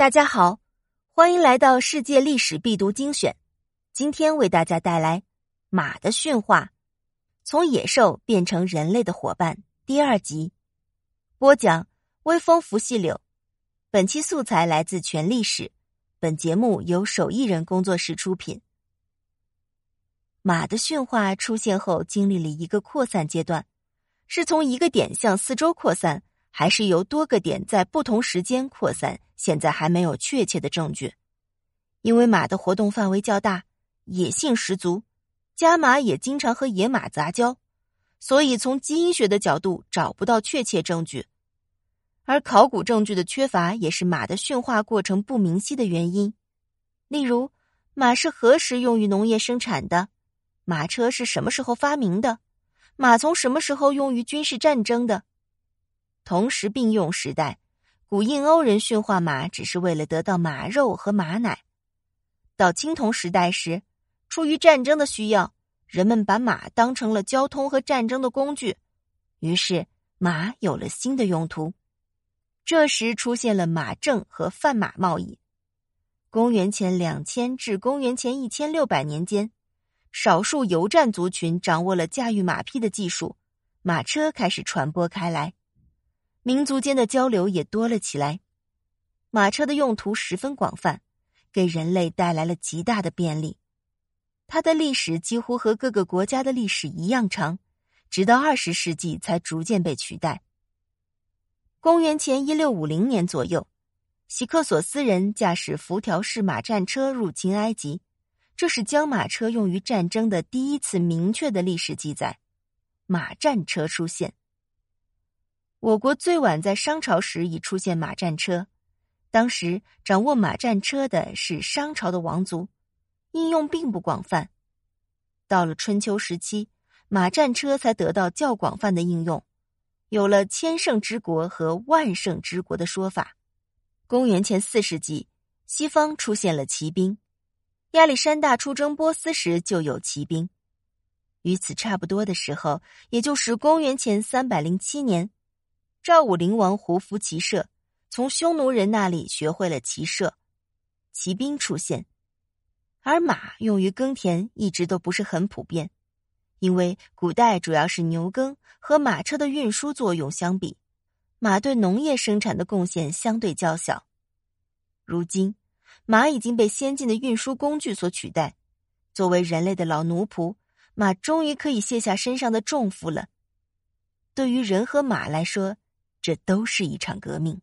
大家好，欢迎来到世界历史必读精选。今天为大家带来马的驯化，从野兽变成人类的伙伴第二集。播讲：微风拂细柳。本期素材来自全历史。本节目由手艺人工作室出品。马的驯化出现后，经历了一个扩散阶段，是从一个点向四周扩散。还是由多个点在不同时间扩散，现在还没有确切的证据。因为马的活动范围较大，野性十足，家马也经常和野马杂交，所以从基因学的角度找不到确切证据。而考古证据的缺乏也是马的驯化过程不明晰的原因。例如，马是何时用于农业生产的？马车是什么时候发明的？马从什么时候用于军事战争的？同时并用时代，古印欧人驯化马只是为了得到马肉和马奶。到青铜时代时，出于战争的需要，人们把马当成了交通和战争的工具，于是马有了新的用途。这时出现了马政和贩马贸易。公元前两千至公元前一千六百年间，少数游战族群掌握了驾驭马匹的技术，马车开始传播开来。民族间的交流也多了起来，马车的用途十分广泛，给人类带来了极大的便利。它的历史几乎和各个国家的历史一样长，直到二十世纪才逐渐被取代。公元前一六五零年左右，喜克索斯人驾驶辐条式马战车入侵埃及，这是将马车用于战争的第一次明确的历史记载。马战车出现。我国最晚在商朝时已出现马战车，当时掌握马战车的是商朝的王族，应用并不广泛。到了春秋时期，马战车才得到较广泛的应用，有了“千乘之国”和“万乘之国”的说法。公元前四世纪，西方出现了骑兵，亚历山大出征波斯时就有骑兵。与此差不多的时候，也就是公元前三百零七年。赵武灵王胡服骑射，从匈奴人那里学会了骑射，骑兵出现，而马用于耕田一直都不是很普遍，因为古代主要是牛耕，和马车的运输作用相比，马对农业生产的贡献相对较小。如今，马已经被先进的运输工具所取代，作为人类的老奴仆，马终于可以卸下身上的重负了。对于人和马来说。这都是一场革命。